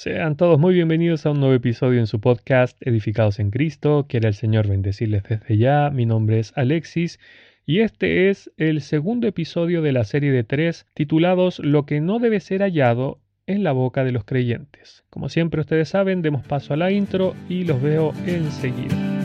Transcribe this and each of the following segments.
Sean todos muy bienvenidos a un nuevo episodio en su podcast Edificados en Cristo. Quiere el Señor bendecirles desde ya. Mi nombre es Alexis y este es el segundo episodio de la serie de tres titulados Lo que no debe ser hallado en la boca de los creyentes. Como siempre ustedes saben, demos paso a la intro y los veo enseguida.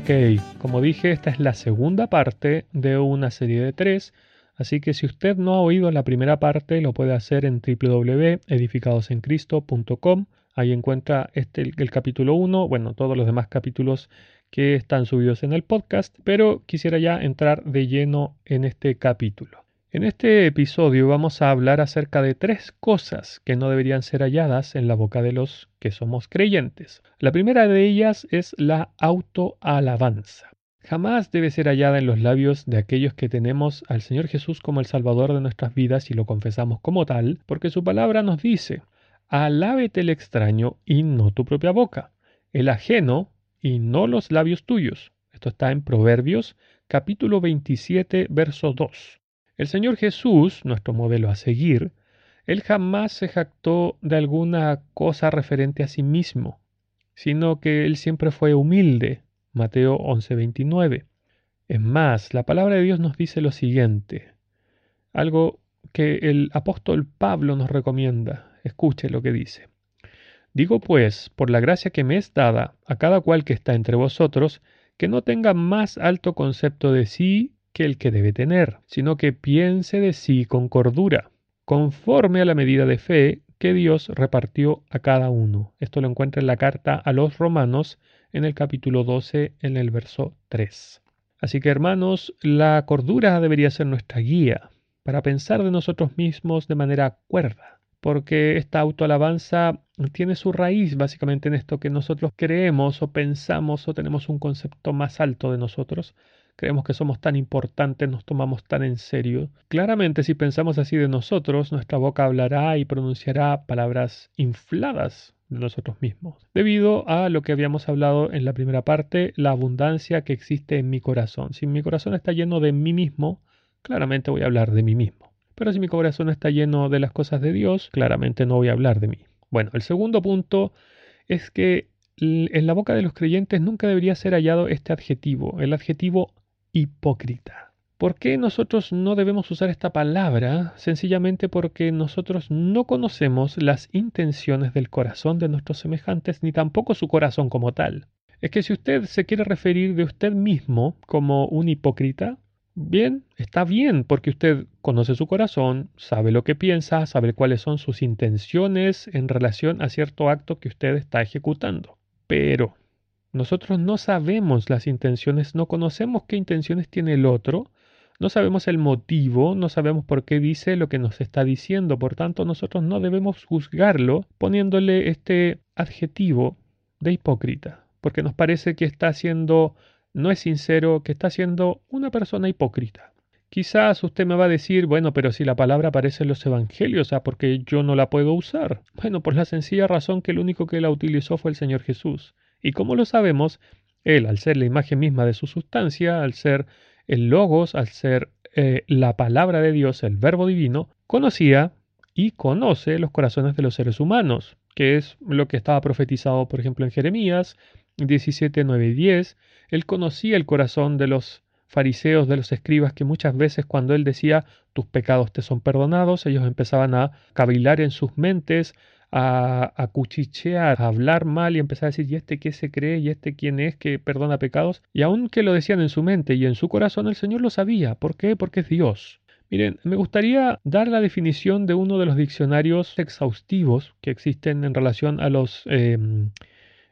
Ok, como dije, esta es la segunda parte de una serie de tres, así que si usted no ha oído la primera parte, lo puede hacer en www.edificadosencristo.com. Ahí encuentra este, el, el capítulo 1, bueno, todos los demás capítulos que están subidos en el podcast, pero quisiera ya entrar de lleno en este capítulo. En este episodio vamos a hablar acerca de tres cosas que no deberían ser halladas en la boca de los que somos creyentes. La primera de ellas es la autoalabanza. Jamás debe ser hallada en los labios de aquellos que tenemos al Señor Jesús como el Salvador de nuestras vidas y lo confesamos como tal, porque su palabra nos dice, alábete el extraño y no tu propia boca, el ajeno y no los labios tuyos. Esto está en Proverbios capítulo 27, verso 2. El Señor Jesús, nuestro modelo a seguir, Él jamás se jactó de alguna cosa referente a sí mismo, sino que Él siempre fue humilde. Mateo 11:29. Es más, la palabra de Dios nos dice lo siguiente, algo que el apóstol Pablo nos recomienda. Escuche lo que dice. Digo pues, por la gracia que me es dada a cada cual que está entre vosotros, que no tenga más alto concepto de sí que el que debe tener, sino que piense de sí con cordura, conforme a la medida de fe que Dios repartió a cada uno. Esto lo encuentra en la carta a los romanos en el capítulo 12 en el verso 3. Así que hermanos, la cordura debería ser nuestra guía para pensar de nosotros mismos de manera cuerda, porque esta autoalabanza tiene su raíz básicamente en esto que nosotros creemos o pensamos o tenemos un concepto más alto de nosotros creemos que somos tan importantes, nos tomamos tan en serio. Claramente si pensamos así de nosotros, nuestra boca hablará y pronunciará palabras infladas de nosotros mismos, debido a lo que habíamos hablado en la primera parte, la abundancia que existe en mi corazón. Si mi corazón está lleno de mí mismo, claramente voy a hablar de mí mismo. Pero si mi corazón está lleno de las cosas de Dios, claramente no voy a hablar de mí. Bueno, el segundo punto es que en la boca de los creyentes nunca debería ser hallado este adjetivo, el adjetivo hipócrita. ¿Por qué nosotros no debemos usar esta palabra? Sencillamente porque nosotros no conocemos las intenciones del corazón de nuestros semejantes, ni tampoco su corazón como tal. Es que si usted se quiere referir de usted mismo como un hipócrita, bien, está bien, porque usted conoce su corazón, sabe lo que piensa, sabe cuáles son sus intenciones en relación a cierto acto que usted está ejecutando. Pero nosotros no sabemos las intenciones, no conocemos qué intenciones tiene el otro, no sabemos el motivo, no sabemos por qué dice lo que nos está diciendo, por tanto nosotros no debemos juzgarlo poniéndole este adjetivo de hipócrita, porque nos parece que está siendo, no es sincero, que está siendo una persona hipócrita. Quizás usted me va a decir, bueno, pero si la palabra aparece en los evangelios, sea, porque yo no la puedo usar. Bueno, por la sencilla razón que el único que la utilizó fue el Señor Jesús. Y como lo sabemos, Él, al ser la imagen misma de su sustancia, al ser el logos, al ser eh, la palabra de Dios, el verbo divino, conocía y conoce los corazones de los seres humanos, que es lo que estaba profetizado, por ejemplo, en Jeremías 17, 9 y 10. Él conocía el corazón de los fariseos, de los escribas, que muchas veces cuando él decía tus pecados te son perdonados, ellos empezaban a cavilar en sus mentes, a, cuchichear, a hablar mal y empezar a decir, ¿y este qué se cree? ¿Y este quién es que perdona pecados? Y aunque lo decían en su mente y en su corazón, el Señor lo sabía. ¿Por qué? Porque es Dios. Miren, me gustaría dar la definición de uno de los diccionarios exhaustivos que existen en relación a los em,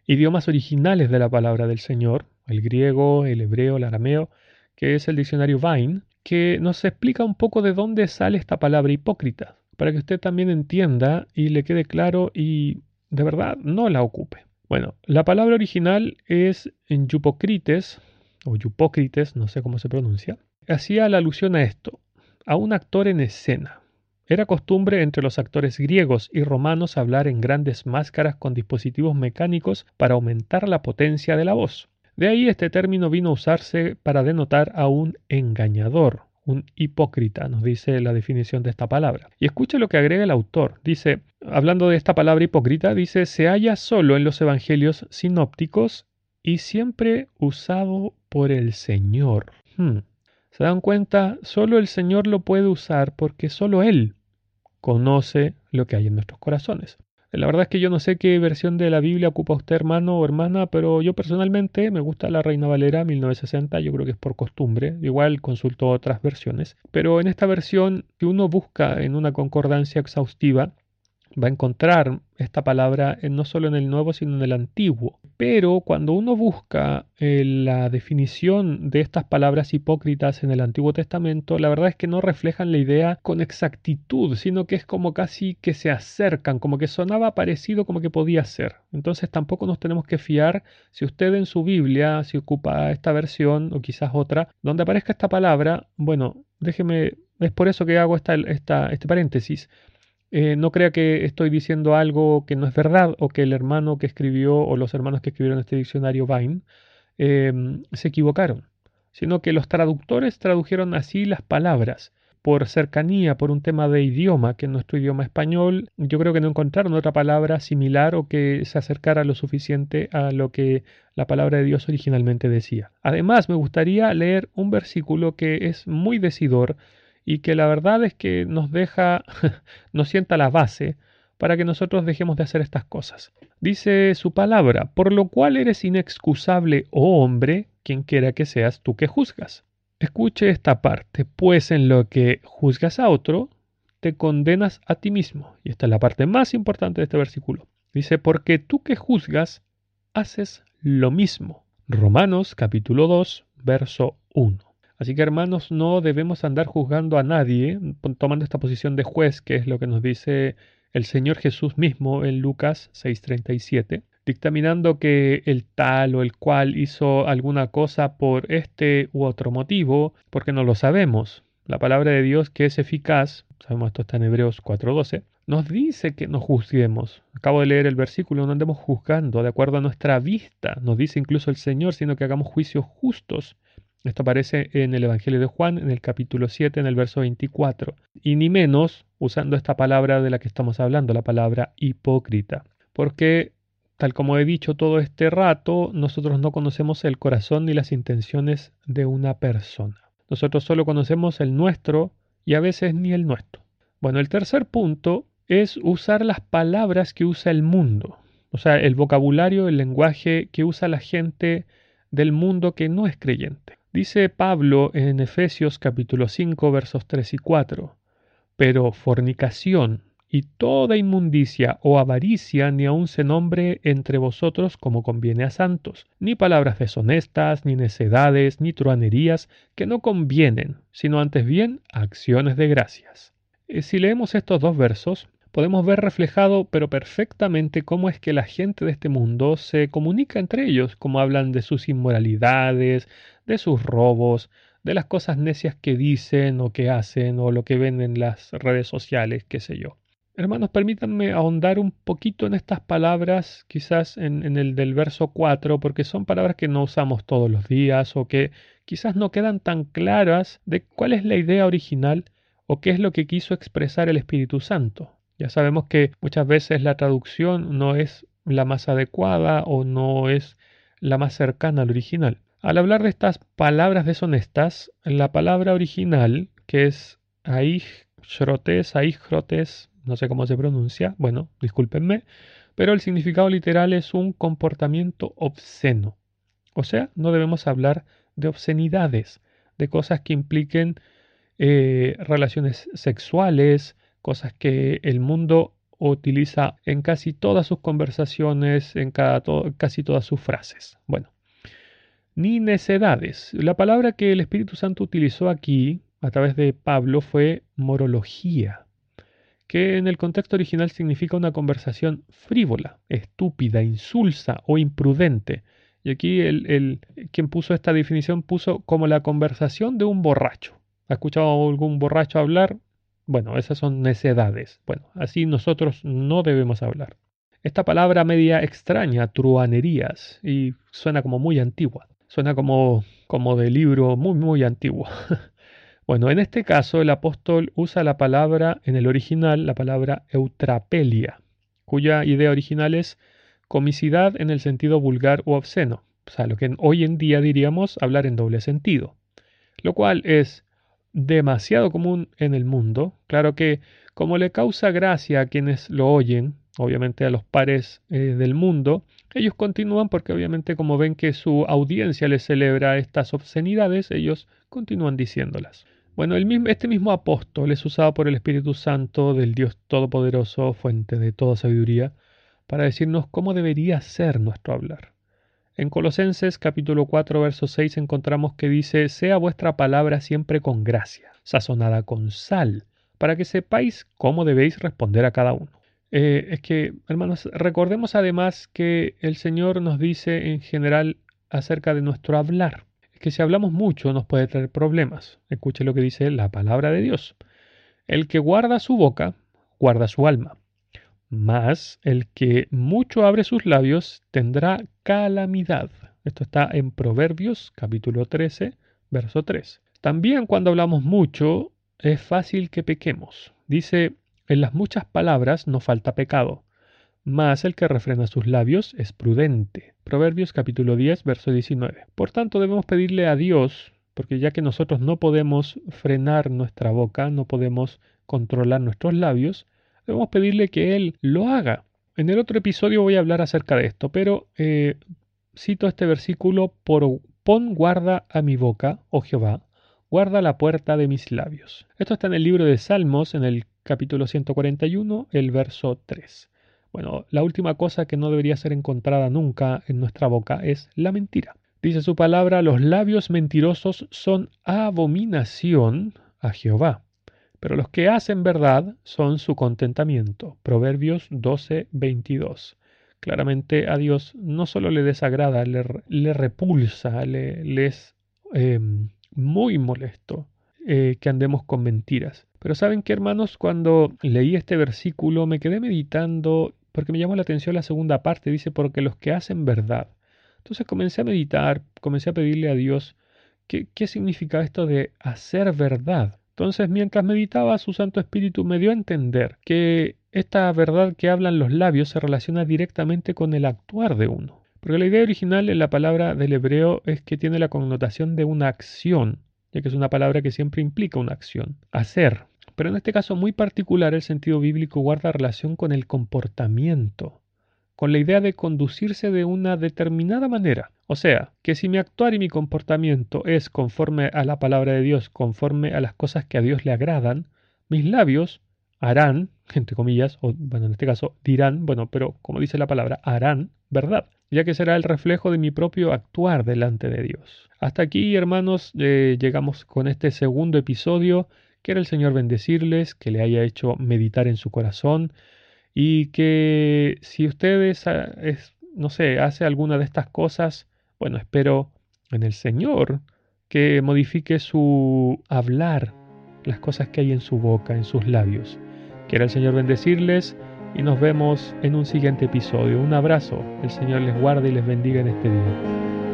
idiomas originales de la palabra del Señor, el griego, el hebreo, el arameo, que es el diccionario Vine, que nos explica un poco de dónde sale esta palabra hipócrita para que usted también entienda y le quede claro y de verdad no la ocupe. Bueno, la palabra original es en Yupocrites, o Yupócrites, no sé cómo se pronuncia, hacía la alusión a esto, a un actor en escena. Era costumbre entre los actores griegos y romanos hablar en grandes máscaras con dispositivos mecánicos para aumentar la potencia de la voz. De ahí este término vino a usarse para denotar a un engañador, un hipócrita, nos dice la definición de esta palabra. Y escuche lo que agrega el autor. Dice, hablando de esta palabra hipócrita, dice, se halla solo en los evangelios sinópticos y siempre usado por el Señor. Hmm. ¿Se dan cuenta? Solo el Señor lo puede usar porque solo Él conoce lo que hay en nuestros corazones. La verdad es que yo no sé qué versión de la Biblia ocupa usted, hermano o hermana, pero yo personalmente me gusta la Reina Valera 1960, yo creo que es por costumbre, igual consulto otras versiones, pero en esta versión, si uno busca en una concordancia exhaustiva, va a encontrar esta palabra no solo en el Nuevo, sino en el Antiguo. Pero cuando uno busca eh, la definición de estas palabras hipócritas en el Antiguo Testamento, la verdad es que no reflejan la idea con exactitud, sino que es como casi que se acercan, como que sonaba parecido como que podía ser. Entonces tampoco nos tenemos que fiar si usted en su Biblia, si ocupa esta versión o quizás otra, donde aparezca esta palabra, bueno, déjeme, es por eso que hago esta, esta, este paréntesis eh, no crea que estoy diciendo algo que no es verdad o que el hermano que escribió o los hermanos que escribieron este diccionario Vine em, se equivocaron, sino que los traductores tradujeron así las palabras por cercanía, por un tema de idioma, que en nuestro idioma español yo creo que no encontraron otra palabra similar o que se acercara lo suficiente a lo que la palabra de Dios originalmente decía. Además, me gustaría leer un versículo que es muy decidor y que la verdad es que nos deja, nos sienta la base para que nosotros dejemos de hacer estas cosas. Dice su palabra, por lo cual eres inexcusable, oh hombre, quien quiera que seas tú que juzgas. Escuche esta parte, pues en lo que juzgas a otro, te condenas a ti mismo. Y esta es la parte más importante de este versículo. Dice, porque tú que juzgas, haces lo mismo. Romanos capítulo 2, verso 1. Así que hermanos, no debemos andar juzgando a nadie tomando esta posición de juez, que es lo que nos dice el Señor Jesús mismo en Lucas 6:37, dictaminando que el tal o el cual hizo alguna cosa por este u otro motivo, porque no lo sabemos. La palabra de Dios que es eficaz, sabemos esto está en Hebreos 4:12, nos dice que no juzguemos. Acabo de leer el versículo, no andemos juzgando de acuerdo a nuestra vista, nos dice incluso el Señor, sino que hagamos juicios justos esto aparece en el Evangelio de Juan, en el capítulo 7, en el verso 24. Y ni menos usando esta palabra de la que estamos hablando, la palabra hipócrita. Porque, tal como he dicho todo este rato, nosotros no conocemos el corazón ni las intenciones de una persona. Nosotros solo conocemos el nuestro y a veces ni el nuestro. Bueno, el tercer punto es usar las palabras que usa el mundo. O sea, el vocabulario, el lenguaje que usa la gente del mundo que no es creyente. Dice Pablo en Efesios capítulo 5 versos 3 y 4, pero fornicación y toda inmundicia o avaricia ni aun se nombre entre vosotros como conviene a santos, ni palabras deshonestas, ni necedades, ni truanerías que no convienen, sino antes bien acciones de gracias. Eh, si leemos estos dos versos, podemos ver reflejado pero perfectamente cómo es que la gente de este mundo se comunica entre ellos, como hablan de sus inmoralidades, de sus robos, de las cosas necias que dicen o que hacen o lo que ven en las redes sociales, qué sé yo. Hermanos, permítanme ahondar un poquito en estas palabras, quizás en, en, el del verso 4, porque son palabras que no usamos todos los días o que quizás no quedan tan claras de cuál es la idea original o qué es lo que quiso expresar el Espíritu Santo. Ya sabemos que muchas veces la traducción no es la más adecuada o no es la más cercana al original. Al hablar de estas palabras deshonestas, la palabra original, que es aichrotes, aichrotes, no sé cómo se pronuncia, bueno, discúlpenme, pero el significado literal es un comportamiento obsceno. O sea, no debemos hablar de obscenidades, de cosas que impliquen eh, relaciones sexuales, cosas que el mundo utiliza en casi todas sus conversaciones, en casi todas sus frases. Bueno, ni necedades. La palabra que el Espíritu Santo utilizó aquí a través de Pablo fue morología, que en el contexto original significa una conversación frívola, estúpida, insulsa o imprudente. Y aquí el, el, quien puso esta definición puso como la conversación de un borracho. ¿Ha escuchado algún borracho hablar? Bueno, esas son necedades. Bueno, así nosotros no debemos hablar. Esta palabra media extraña, truanerías, y suena como muy antigua. Suena como, como de libro muy, muy antiguo. bueno, en este caso el apóstol usa la palabra, en el original, la palabra eutrapelia, cuya idea original es comicidad en el sentido vulgar u obsceno. O sea, lo que hoy en día diríamos hablar en doble sentido. Lo cual es demasiado común en el mundo. Claro que como le causa gracia a quienes lo oyen, obviamente a los pares eh, del mundo, ellos continúan porque obviamente como ven que su audiencia les celebra estas obscenidades, ellos continúan diciéndolas. Bueno, el mismo, este mismo apóstol es usado por el Espíritu Santo del Dios Todopoderoso, fuente de toda sabiduría, para decirnos cómo debería ser nuestro hablar. En Colosenses capítulo 4 verso 6 encontramos que dice, sea vuestra palabra siempre con gracia, sazonada con sal, para que sepáis cómo debéis responder a cada uno. Eh, es que, hermanos, recordemos además que el Señor nos dice en general acerca de nuestro hablar. Es que si hablamos mucho nos puede traer problemas. Escuche lo que dice la palabra de Dios. El que guarda su boca, guarda su alma. Mas el que mucho abre sus labios tendrá calamidad. Esto está en Proverbios capítulo 13, verso 3. También cuando hablamos mucho es fácil que pequemos. Dice en las muchas palabras no falta pecado, mas el que refrena sus labios es prudente. Proverbios capítulo 10, verso 19. Por tanto, debemos pedirle a Dios, porque ya que nosotros no podemos frenar nuestra boca, no podemos controlar nuestros labios, debemos pedirle que Él lo haga. En el otro episodio voy a hablar acerca de esto, pero eh, cito este versículo por pon guarda a mi boca, oh Jehová, guarda la puerta de mis labios. Esto está en el libro de Salmos, en el capítulo 141, el verso 3. Bueno, la última cosa que no debería ser encontrada nunca en nuestra boca es la mentira. Dice su palabra, los labios mentirosos son abominación a Jehová, pero los que hacen verdad son su contentamiento. Proverbios 12, 22. Claramente a Dios no solo le desagrada, le, repulsa, le, es em, muy molesto eh, que andemos con mentiras. Pero saben que hermanos, cuando leí este versículo me quedé meditando porque me llamó la atención la segunda parte, dice, porque los que hacen verdad. Entonces comencé a meditar, comencé a pedirle a Dios qué, qué significa esto de hacer verdad. Entonces mientras meditaba, su Santo Espíritu me dio a entender que esta verdad que hablan los labios se relaciona directamente con el actuar de uno. Porque la idea original en la palabra del hebreo es que tiene la connotación de una acción, ya que es una palabra que siempre implica una acción, hacer. Pero en este caso muy particular el sentido bíblico guarda relación con el comportamiento, con la idea de conducirse de una determinada manera. O sea, que si mi actuar y mi comportamiento es conforme a la palabra de Dios, conforme a las cosas que a Dios le agradan, mis labios harán, entre comillas, o bueno, en este caso dirán, bueno, pero como dice la palabra, harán verdad, ya que será el reflejo de mi propio actuar delante de Dios. Hasta aquí, hermanos, eh, llegamos con este segundo episodio. Quiero el Señor bendecirles, que le haya hecho meditar en su corazón y que si ustedes, ah, no sé, hace alguna de estas cosas, bueno, espero en el Señor que modifique su hablar, las cosas que hay en su boca, en sus labios. Quiero el Señor bendecirles y nos vemos en un siguiente episodio. Un abrazo. El Señor les guarde y les bendiga en este día.